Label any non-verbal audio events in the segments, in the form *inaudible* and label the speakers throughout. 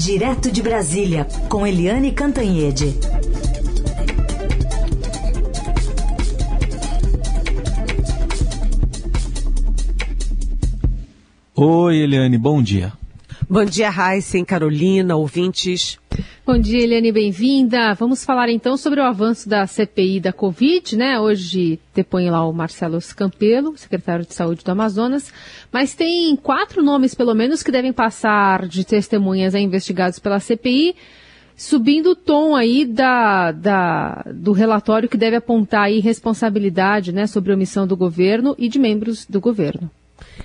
Speaker 1: Direto de Brasília, com Eliane Cantanhede.
Speaker 2: Oi, Eliane, bom dia.
Speaker 3: Bom dia, Raíssen, Carolina, ouvintes.
Speaker 4: Bom dia, Eliane, bem-vinda. Vamos falar então sobre o avanço da CPI da Covid, né? Hoje depõe lá o Marcelo Scampelo, secretário de Saúde do Amazonas, mas tem quatro nomes, pelo menos, que devem passar de testemunhas a investigados pela CPI, subindo o tom aí da, da, do relatório que deve apontar aí responsabilidade, né, sobre omissão do governo e de membros do governo.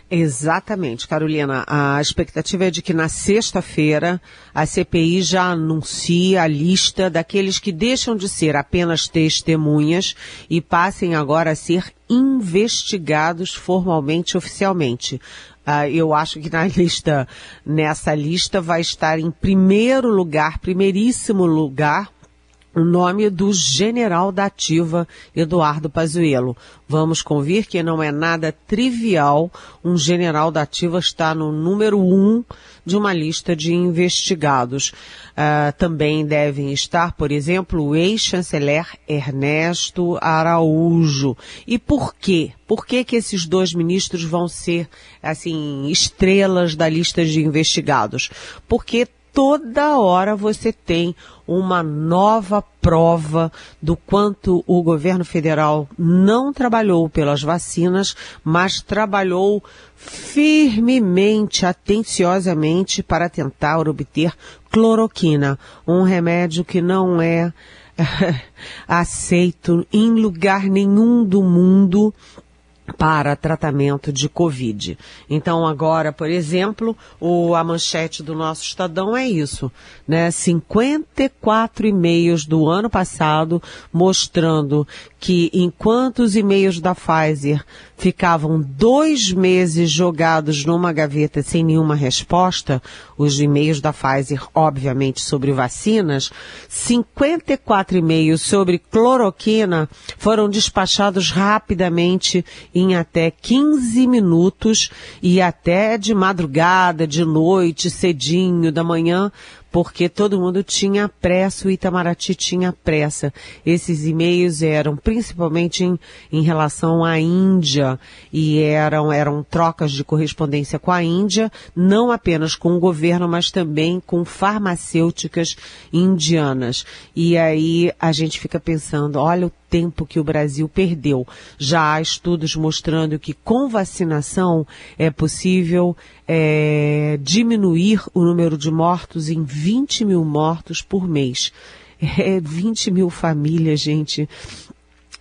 Speaker 3: Exatamente, Carolina. A expectativa é de que na sexta-feira a CPI já anuncie a lista daqueles que deixam de ser apenas testemunhas e passem agora a ser investigados formalmente, oficialmente. Uh, eu acho que na *laughs* lista, nessa lista vai estar em primeiro lugar, primeiríssimo lugar, o nome do general da ativa Eduardo Pazuello. Vamos convir que não é nada trivial um general da ativa estar no número um de uma lista de investigados. Uh, também devem estar, por exemplo, o ex-chanceler Ernesto Araújo. E por quê? Por que que esses dois ministros vão ser, assim, estrelas da lista de investigados? Porque toda hora você tem uma nova prova do quanto o governo federal não trabalhou pelas vacinas, mas trabalhou firmemente, atenciosamente para tentar obter cloroquina, um remédio que não é *laughs* aceito em lugar nenhum do mundo para tratamento de Covid. Então agora, por exemplo, o, a manchete do nosso Estadão é isso, né? 54 e-mails do ano passado mostrando que enquanto os e-mails da Pfizer ficavam dois meses jogados numa gaveta sem nenhuma resposta, os e-mails da Pfizer, obviamente, sobre vacinas, 54 e-mails sobre cloroquina foram despachados rapidamente em até 15 minutos e até de madrugada, de noite, cedinho, da manhã, porque todo mundo tinha pressa, o Itamaraty tinha pressa. Esses e-mails eram principalmente em, em relação à Índia e eram, eram trocas de correspondência com a Índia, não apenas com o governo, mas também com farmacêuticas indianas. E aí a gente fica pensando, olha o tempo que o Brasil perdeu. Já há estudos mostrando que com vacinação é possível é, diminuir o número de mortos em 20 mil mortos por mês. É 20 mil famílias, gente.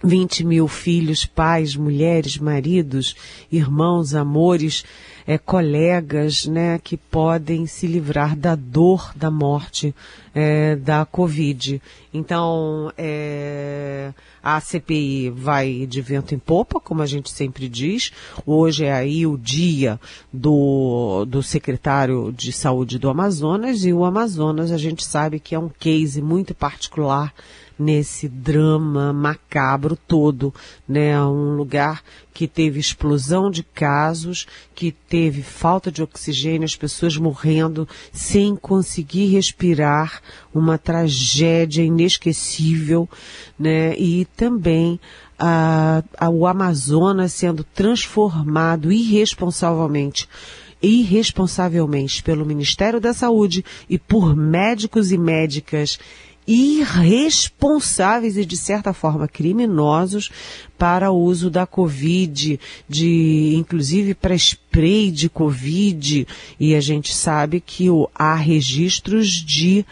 Speaker 3: 20 mil filhos, pais, mulheres, maridos, irmãos, amores, é, colegas, né, que podem se livrar da dor da morte é, da Covid. Então, é, a CPI vai de vento em popa, como a gente sempre diz. Hoje é aí o dia do, do secretário de saúde do Amazonas e o Amazonas a gente sabe que é um case muito particular nesse drama macabro todo, né? Um lugar que teve explosão de casos, que teve falta de oxigênio, as pessoas morrendo sem conseguir respirar, uma tragédia inesquecível, né? E também a, a, o Amazonas sendo transformado irresponsavelmente irresponsavelmente pelo Ministério da Saúde e por médicos e médicas irresponsáveis e de certa forma criminosos para o uso da Covid, de inclusive para spray de Covid e a gente sabe que o, há registros de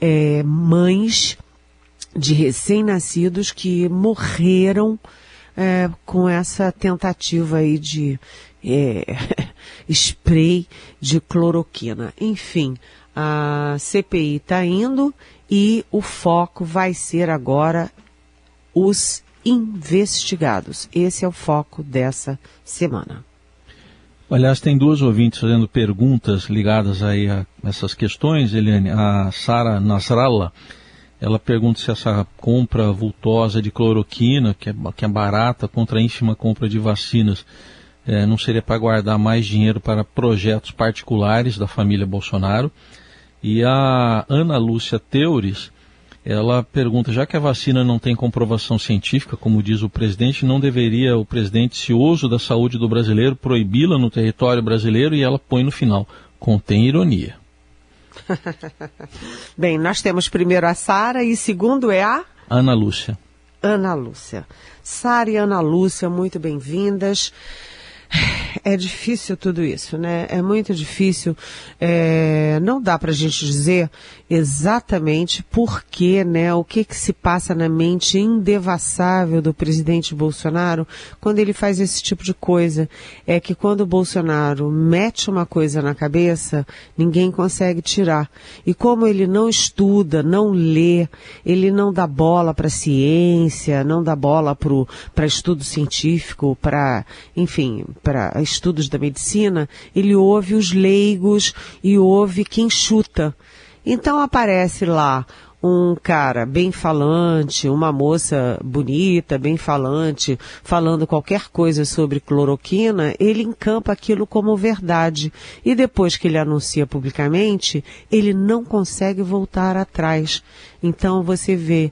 Speaker 3: é, mães de recém-nascidos que morreram é, com essa tentativa aí de é, *laughs* spray de cloroquina. Enfim, a CPI está indo e o foco vai ser agora os investigados. Esse é o foco dessa semana.
Speaker 2: Aliás, tem duas ouvintes fazendo perguntas ligadas aí a essas questões, Eliane. A Sara Nasrallah, ela pergunta se essa compra vultosa de cloroquina, que é, que é barata, contra a ínfima compra de vacinas, é, não seria para guardar mais dinheiro para projetos particulares da família Bolsonaro. E a Ana Lúcia Teures, ela pergunta, já que a vacina não tem comprovação científica, como diz o presidente, não deveria o presidente cioso da saúde do brasileiro proibi-la no território brasileiro e ela põe no final, contém ironia. *laughs*
Speaker 3: Bem, nós temos primeiro a Sara e segundo é a
Speaker 2: Ana Lúcia.
Speaker 3: Ana Lúcia. Sara e Ana Lúcia, muito bem-vindas. É difícil tudo isso, né? É muito difícil. É, não dá para a gente dizer exatamente por que, né? O que que se passa na mente indevassável do presidente Bolsonaro quando ele faz esse tipo de coisa. É que quando o Bolsonaro mete uma coisa na cabeça, ninguém consegue tirar. E como ele não estuda, não lê, ele não dá bola para ciência, não dá bola para estudo científico, para, enfim, para estudos da medicina, ele ouve os leigos e ouve quem chuta. Então aparece lá um cara bem falante, uma moça bonita, bem falante, falando qualquer coisa sobre cloroquina, ele encampa aquilo como verdade. E depois que ele anuncia publicamente, ele não consegue voltar atrás. Então você vê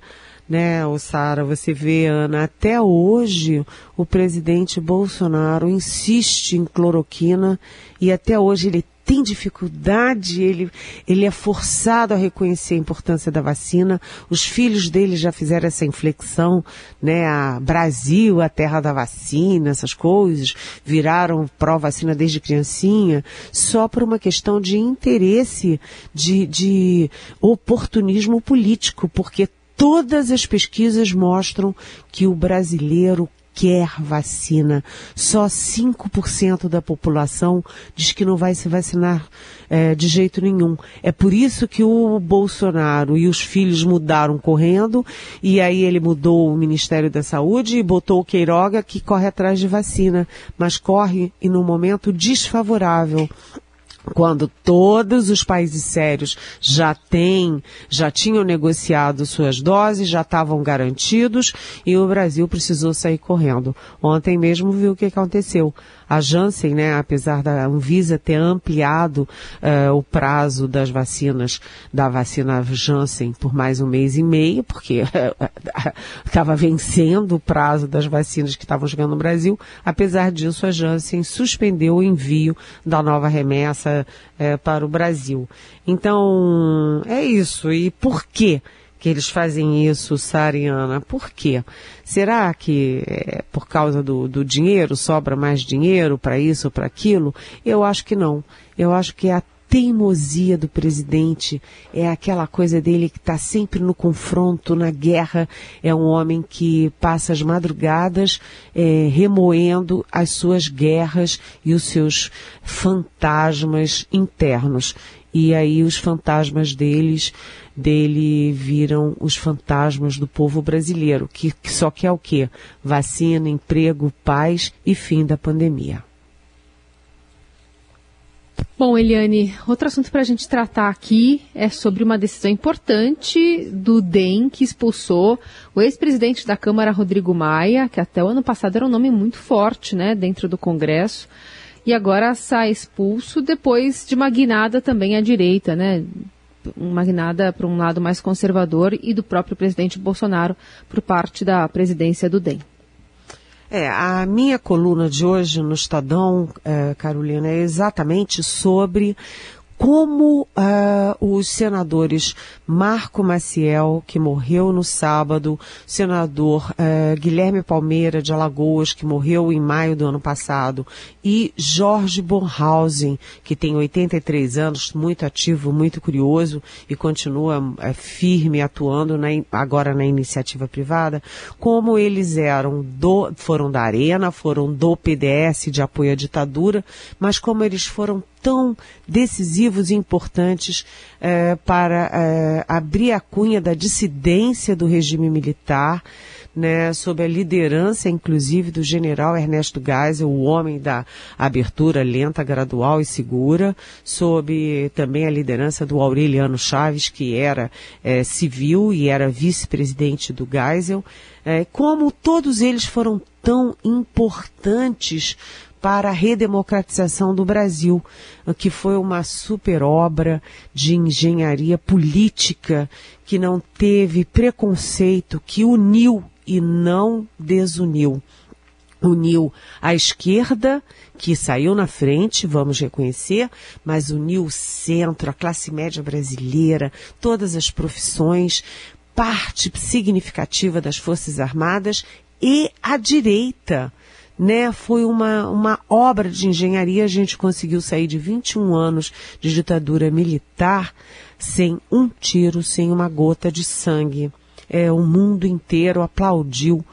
Speaker 3: né, o Sara, você vê, Ana, até hoje o presidente Bolsonaro insiste em cloroquina e até hoje ele tem dificuldade, ele, ele é forçado a reconhecer a importância da vacina. Os filhos dele já fizeram essa inflexão, né? A Brasil, a terra da vacina, essas coisas, viraram pró-vacina desde criancinha, só por uma questão de interesse, de, de oportunismo político, porque todas as pesquisas mostram que o brasileiro quer vacina. Só 5% da população diz que não vai se vacinar é, de jeito nenhum. É por isso que o Bolsonaro e os filhos mudaram correndo, e aí ele mudou o Ministério da Saúde e botou o Queiroga que corre atrás de vacina, mas corre em um momento desfavorável quando todos os países sérios já têm, já tinham negociado suas doses, já estavam garantidos e o Brasil precisou sair correndo. Ontem mesmo viu o que aconteceu a Janssen, né, apesar da Anvisa ter ampliado uh, o prazo das vacinas, da vacina Janssen por mais um mês e meio, porque *laughs* estava vencendo o prazo das vacinas que estavam chegando no Brasil, apesar disso a Janssen suspendeu o envio da nova remessa uh, para o Brasil. Então, é isso. E por quê? Que eles fazem isso, Sariana? Por quê? Será que é por causa do, do dinheiro, sobra mais dinheiro para isso ou para aquilo? Eu acho que não. Eu acho que é a teimosia do presidente, é aquela coisa dele que está sempre no confronto, na guerra, é um homem que passa as madrugadas é, remoendo as suas guerras e os seus fantasmas internos. E aí os fantasmas deles dele viram os fantasmas do povo brasileiro, que, que só quer o quê? Vacina, emprego, paz e fim da pandemia.
Speaker 4: Bom, Eliane, outro assunto para a gente tratar aqui é sobre uma decisão importante do DEM que expulsou o ex-presidente da Câmara, Rodrigo Maia, que até o ano passado era um nome muito forte, né, dentro do Congresso, e agora sai expulso depois de uma guinada também à direita, né, uma guinada para um lado mais conservador e do próprio presidente Bolsonaro por parte da presidência do DEM.
Speaker 3: É, a minha coluna de hoje no Estadão, é, Carolina, é exatamente sobre como uh, os senadores Marco Maciel, que morreu no sábado, senador uh, Guilherme Palmeira de Alagoas, que morreu em maio do ano passado, e Jorge Bornhausen, que tem 83 anos, muito ativo, muito curioso e continua uh, firme atuando na, agora na iniciativa privada, como eles eram do, foram da Arena, foram do PDS de apoio à ditadura, mas como eles foram tão decisivos e importantes eh, para eh, abrir a cunha da dissidência do regime militar, né, sob a liderança, inclusive, do general Ernesto Geisel, o homem da abertura lenta, gradual e segura, sob também a liderança do Aureliano Chaves, que era eh, civil e era vice-presidente do Geisel, como todos eles foram tão importantes para a redemocratização do Brasil, que foi uma super obra de engenharia política que não teve preconceito, que uniu e não desuniu. Uniu a esquerda, que saiu na frente, vamos reconhecer, mas uniu o centro, a classe média brasileira, todas as profissões, parte significativa das Forças Armadas e a direita. Né, foi uma, uma obra de engenharia, a gente conseguiu sair de 21 anos de ditadura militar sem um tiro, sem uma gota de sangue. É, o mundo inteiro aplaudiu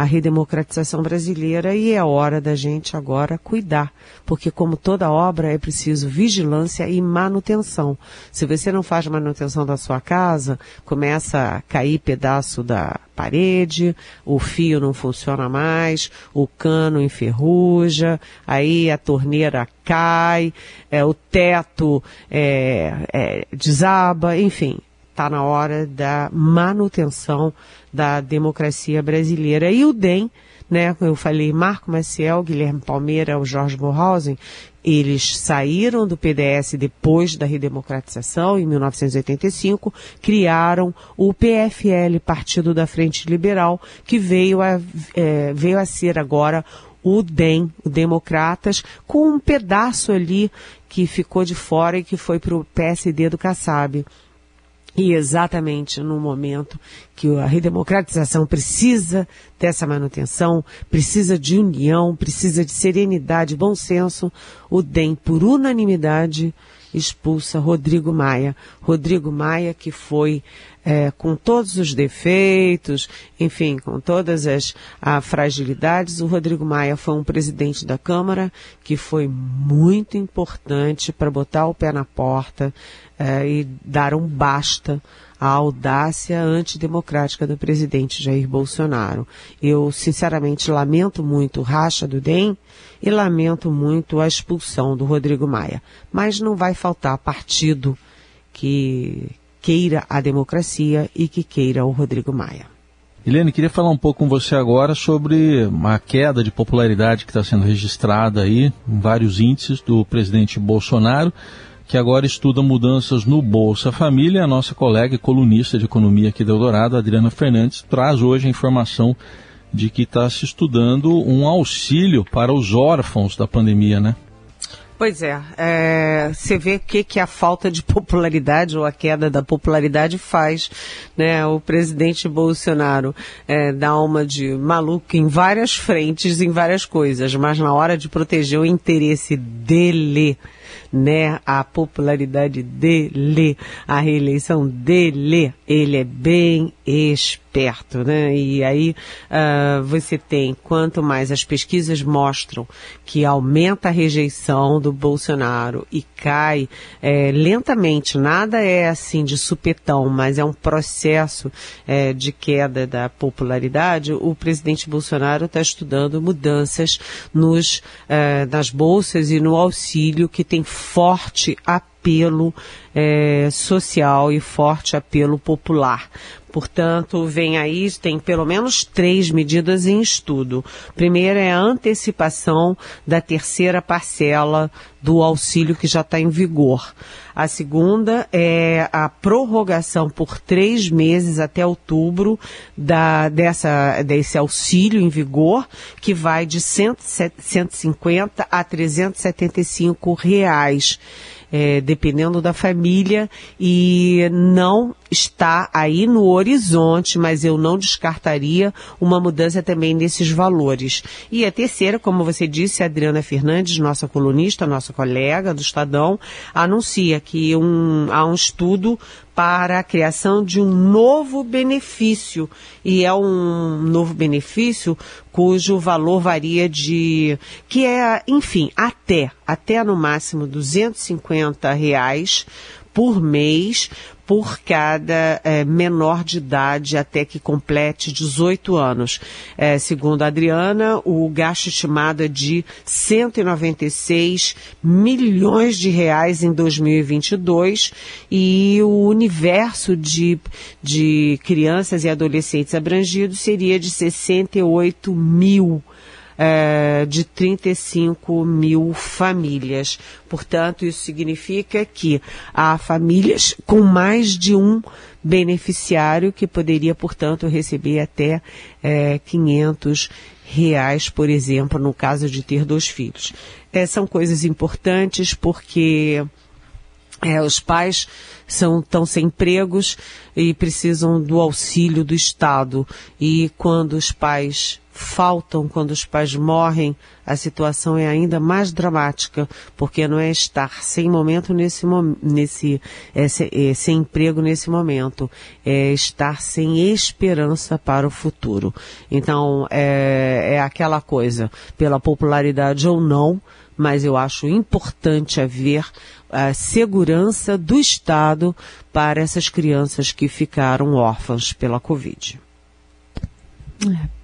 Speaker 3: a redemocratização brasileira e é hora da gente agora cuidar, porque como toda obra é preciso vigilância e manutenção. Se você não faz manutenção da sua casa, começa a cair pedaço da parede, o fio não funciona mais, o cano enferruja, aí a torneira cai, é, o teto é, é, desaba, enfim, está na hora da manutenção da democracia brasileira. E o DEM, né, eu falei Marco Maciel, Guilherme Palmeira, o Jorge Borhausen, eles saíram do PDS depois da redemocratização, em 1985, criaram o PFL, Partido da Frente Liberal, que veio a, é, veio a ser agora o DEM, o Democratas, com um pedaço ali que ficou de fora e que foi para o PSD do Kassab. E exatamente no momento que a redemocratização precisa dessa manutenção, precisa de união, precisa de serenidade, bom senso, o DEM, por unanimidade, expulsa Rodrigo Maia. Rodrigo Maia, que foi é, com todos os defeitos, enfim, com todas as fragilidades, o Rodrigo Maia foi um presidente da Câmara que foi muito importante para botar o pé na porta, é, e dar um basta à audácia antidemocrática do presidente Jair Bolsonaro. Eu, sinceramente, lamento muito o racha do DEM e lamento muito a expulsão do Rodrigo Maia. Mas não vai faltar partido que queira a democracia e que queira o Rodrigo Maia.
Speaker 2: Helene, queria falar um pouco com você agora sobre a queda de popularidade que está sendo registrada aí em vários índices do presidente Bolsonaro que agora estuda mudanças no Bolsa Família. A nossa colega e colunista de economia aqui do Eldorado, Adriana Fernandes, traz hoje a informação de que está se estudando um auxílio para os órfãos da pandemia, né?
Speaker 3: Pois é, é, você vê o que, que a falta de popularidade ou a queda da popularidade faz, né? O presidente Bolsonaro é, dá uma de maluco em várias frentes, em várias coisas, mas na hora de proteger o interesse dele, né, a popularidade dele, a reeleição dele, ele é bem esperto, né? E aí uh, você tem, quanto mais as pesquisas mostram que aumenta a rejeição do Bolsonaro e cai é, lentamente, nada é assim de supetão, mas é um processo é, de queda da popularidade, o presidente Bolsonaro está estudando mudanças nos, é, nas bolsas e no auxílio que tem forte apelo é, social e forte apelo popular. Portanto, vem aí, tem pelo menos três medidas em estudo. Primeira é a antecipação da terceira parcela do auxílio que já está em vigor. A segunda é a prorrogação por três meses até outubro da, dessa, desse auxílio em vigor, que vai de 150 a 375 reais é, dependendo da família, e não está aí no horizonte, mas eu não descartaria uma mudança também nesses valores. E a terceira, como você disse, a Adriana Fernandes, nossa colunista, nossa colega do Estadão, anuncia que um, há um estudo para a criação de um novo benefício. E é um novo benefício cujo valor varia de, que é, enfim, até, até no máximo 250 reais por mês por cada é, menor de idade até que complete 18 anos. É, segundo a Adriana, o gasto estimado é de 196 milhões de reais em 2022 e o universo de, de crianças e adolescentes abrangidos seria de 68 mil é, de 35 mil famílias. Portanto, isso significa que há famílias com mais de um beneficiário que poderia, portanto, receber até é, 500 reais, por exemplo, no caso de ter dois filhos. É, são coisas importantes porque é, os pais são tão sem empregos e precisam do auxílio do Estado. E quando os pais faltam, quando os pais morrem, a situação é ainda mais dramática, porque não é estar sem momento nesse nesse é, é, sem emprego nesse momento, é estar sem esperança para o futuro. Então é, é aquela coisa, pela popularidade ou não, mas eu acho importante haver a segurança do Estado para essas crianças que ficaram órfãs pela Covid.
Speaker 4: É.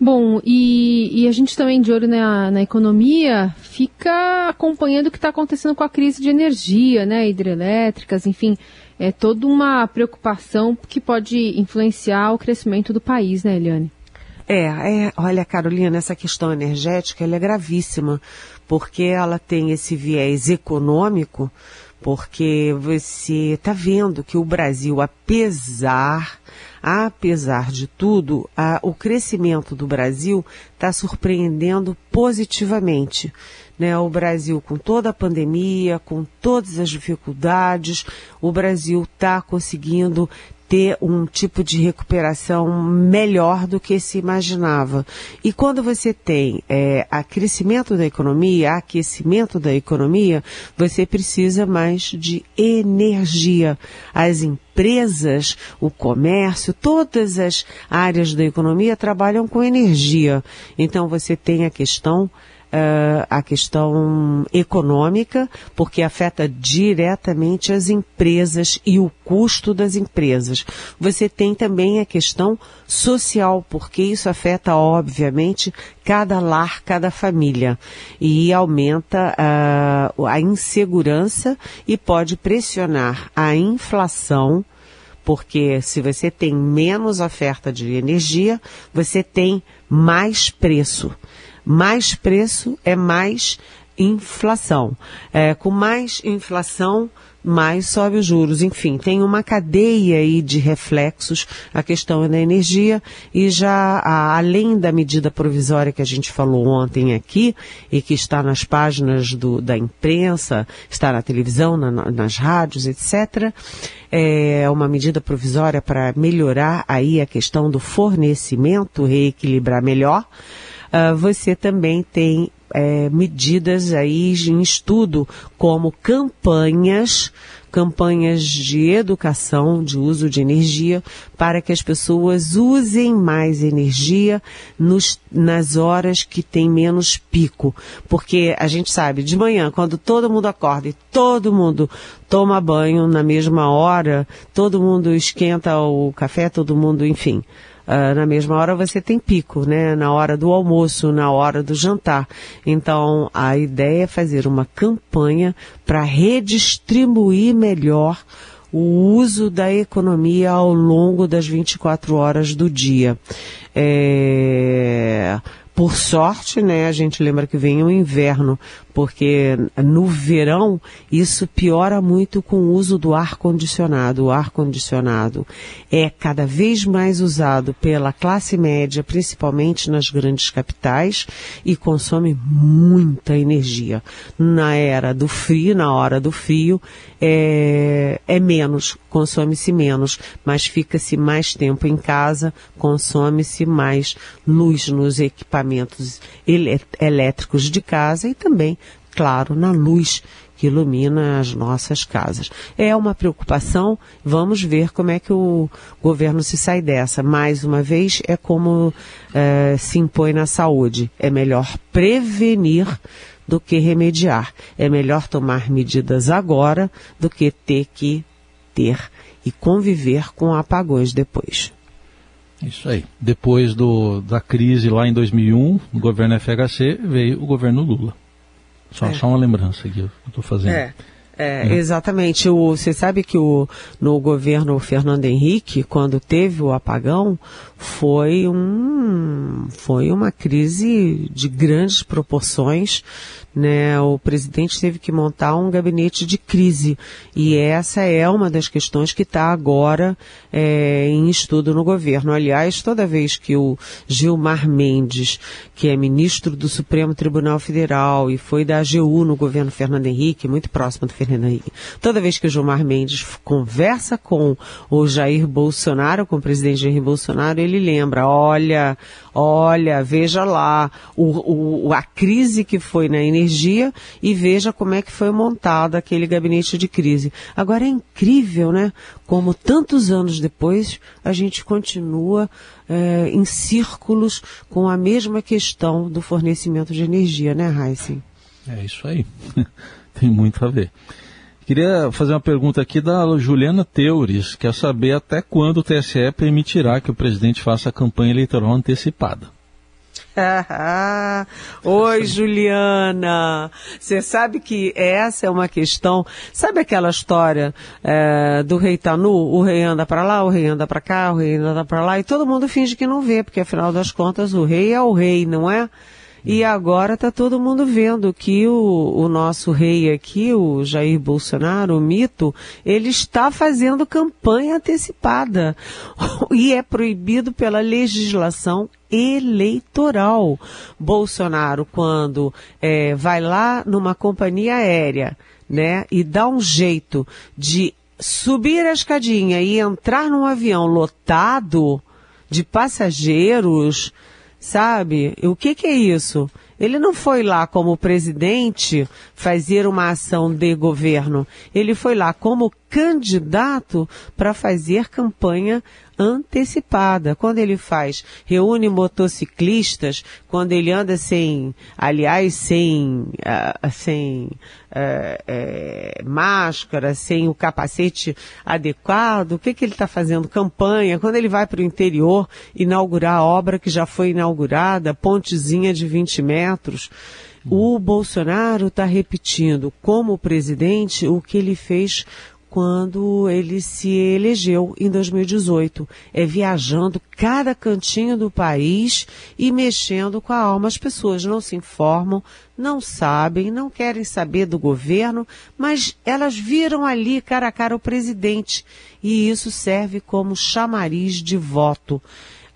Speaker 4: Bom, e, e, a gente também de olho na, na economia fica acompanhando o que está acontecendo com a crise de energia, né, hidrelétricas, enfim, é toda uma preocupação que pode influenciar o crescimento do país, né, Eliane?
Speaker 3: É, é, olha, Carolina, essa questão energética é gravíssima, porque ela tem esse viés econômico, porque você está vendo que o Brasil, apesar, apesar de tudo, a, o crescimento do Brasil está surpreendendo positivamente. Né, o Brasil, com toda a pandemia, com todas as dificuldades, o Brasil está conseguindo ter um tipo de recuperação melhor do que se imaginava. E quando você tem é, a crescimento da economia, aquecimento da economia, você precisa mais de energia. As empresas, o comércio, todas as áreas da economia trabalham com energia. Então você tem a questão uh, a questão econômica, porque afeta diretamente as empresas e o custo das empresas. Você tem também a questão social, porque isso afeta, obviamente, cada lar, cada família. E aumenta uh, a insegurança e pode pressionar a inflação porque se você tem menos oferta de energia, você tem mais preço mais preço é mais inflação. É, com mais inflação, mais sobe os juros. Enfim, tem uma cadeia aí de reflexos a questão da energia e já a, além da medida provisória que a gente falou ontem aqui e que está nas páginas do, da imprensa, está na televisão, na, nas rádios, etc. É uma medida provisória para melhorar aí a questão do fornecimento, reequilibrar melhor uh, você também tem é, medidas aí em estudo, como campanhas, campanhas de educação, de uso de energia, para que as pessoas usem mais energia nos, nas horas que tem menos pico. Porque a gente sabe, de manhã, quando todo mundo acorda e todo mundo toma banho na mesma hora, todo mundo esquenta o café, todo mundo, enfim uh, na mesma hora você tem pico, né? Na hora do almoço, na hora do jantar. Então, a ideia é fazer uma campanha para redistribuir melhor o uso da economia ao longo das 24 horas do dia. É, por sorte, né, a gente lembra que vem o inverno, porque no verão isso piora muito com o uso do ar condicionado. O ar condicionado é cada vez mais usado pela classe média, principalmente nas grandes capitais, e consome muita energia. Na era do frio, na hora do frio, é, é menos, consome-se menos, mas fica-se mais tempo em casa, consome-se mais luz nos equipamentos elétricos de casa e também claro, na luz que ilumina as nossas casas. É uma preocupação, vamos ver como é que o governo se sai dessa. Mais uma vez, é como é, se impõe na saúde. É melhor prevenir do que remediar. É melhor tomar medidas agora do que ter que ter e conviver com apagões depois.
Speaker 2: Isso aí. Depois do, da crise lá em 2001, no governo FHC, veio o governo Lula. Só, é. só uma lembrança que eu estou fazendo.
Speaker 3: É. É, é. Exatamente. O, você sabe que o, no governo Fernando Henrique, quando teve o apagão, foi um foi uma crise de grandes proporções né, o presidente teve que montar um gabinete de crise e essa é uma das questões que está agora é, em estudo no governo. Aliás, toda vez que o Gilmar Mendes, que é ministro do Supremo Tribunal Federal e foi da AGU no governo Fernando Henrique, muito próximo do Fernando Henrique, toda vez que o Gilmar Mendes conversa com o Jair Bolsonaro, com o presidente Jair Bolsonaro, ele lembra, olha, olha, veja lá o, o, a crise que foi na energia e veja como é que foi montado aquele gabinete de crise. Agora é incrível, né? Como tantos anos depois a gente continua é, em círculos com a mesma questão do fornecimento de energia, né, Heisen?
Speaker 2: É isso aí. *laughs* Tem muito a ver. Queria fazer uma pergunta aqui da Juliana Teures, quer saber até quando o TSE permitirá que o presidente faça a campanha eleitoral antecipada. *laughs*
Speaker 3: Oi, Juliana. Você sabe que essa é uma questão. Sabe aquela história é, do rei tá nu? O rei anda para lá, o rei anda para cá, o rei anda para lá e todo mundo finge que não vê, porque afinal das contas o rei é o rei, não é? E agora está todo mundo vendo que o, o nosso rei aqui, o Jair Bolsonaro, o mito, ele está fazendo campanha antecipada. *laughs* e é proibido pela legislação eleitoral. Bolsonaro, quando é, vai lá numa companhia aérea, né, e dá um jeito de subir a escadinha e entrar num avião lotado de passageiros, sabe? O que, que é isso? Ele não foi lá como presidente fazer uma ação de governo. Ele foi lá como candidato para fazer campanha antecipada. Quando ele faz, reúne motociclistas, quando ele anda sem, aliás, sem, uh, sem uh, uh, máscara, sem o capacete adequado, o que, que ele está fazendo? Campanha. Quando ele vai para o interior inaugurar a obra que já foi inaugurada, pontezinha de 20 metros, o Bolsonaro está repetindo como presidente o que ele fez quando ele se elegeu em 2018. É viajando cada cantinho do país e mexendo com a alma. As pessoas não se informam, não sabem, não querem saber do governo, mas elas viram ali cara a cara o presidente. E isso serve como chamariz de voto.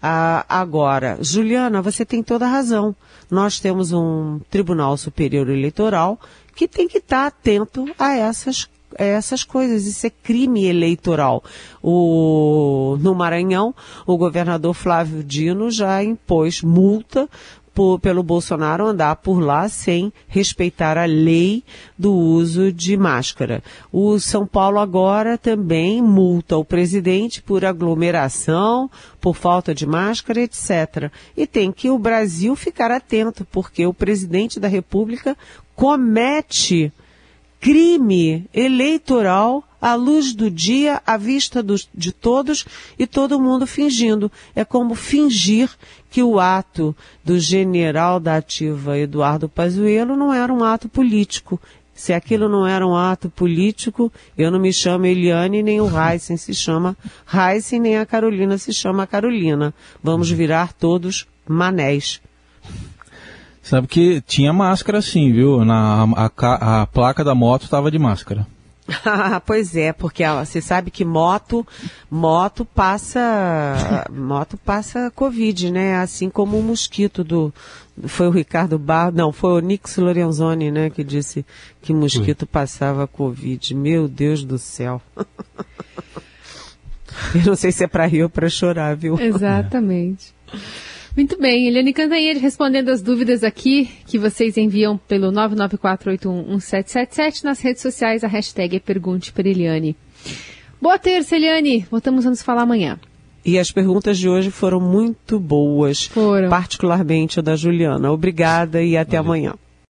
Speaker 3: Ah, agora, Juliana, você tem toda a razão. Nós temos um Tribunal Superior Eleitoral que tem que estar atento a essas essas coisas. Isso é crime eleitoral. O, no Maranhão, o governador Flávio Dino já impôs multa por, pelo Bolsonaro andar por lá sem respeitar a lei do uso de máscara. O São Paulo agora também multa o presidente por aglomeração, por falta de máscara, etc. E tem que o Brasil ficar atento, porque o presidente da República comete crime eleitoral à luz do dia, à vista de todos e todo mundo fingindo. É como fingir que o ato do general da ativa Eduardo Pazuello não era um ato político. Se aquilo não era um ato político, eu não me chamo Eliane, nem o Heisen se chama Heisen, nem a Carolina se chama Carolina. Vamos virar todos manés.
Speaker 2: Sabe que tinha máscara sim, viu? Na, a, a placa da moto estava de máscara. *laughs*
Speaker 3: pois é, porque ó, você sabe que moto, moto passa, moto passa covid, né? Assim como o mosquito do, foi o Ricardo Barro, não, foi o Nix Lorenzoni, né, que disse que mosquito passava covid. Meu Deus do céu. *laughs* Eu não sei se é para rir ou para chorar, viu?
Speaker 4: Exatamente. Muito bem, Eliane Cantanhede respondendo as dúvidas aqui que vocês enviam pelo 994811777 nas redes sociais, a hashtag é Pergunte para Eliane. Boa terça, Eliane. Voltamos a nos falar amanhã.
Speaker 3: E as perguntas de hoje foram muito boas.
Speaker 4: Foram.
Speaker 3: Particularmente a da Juliana. Obrigada e até Valeu. amanhã.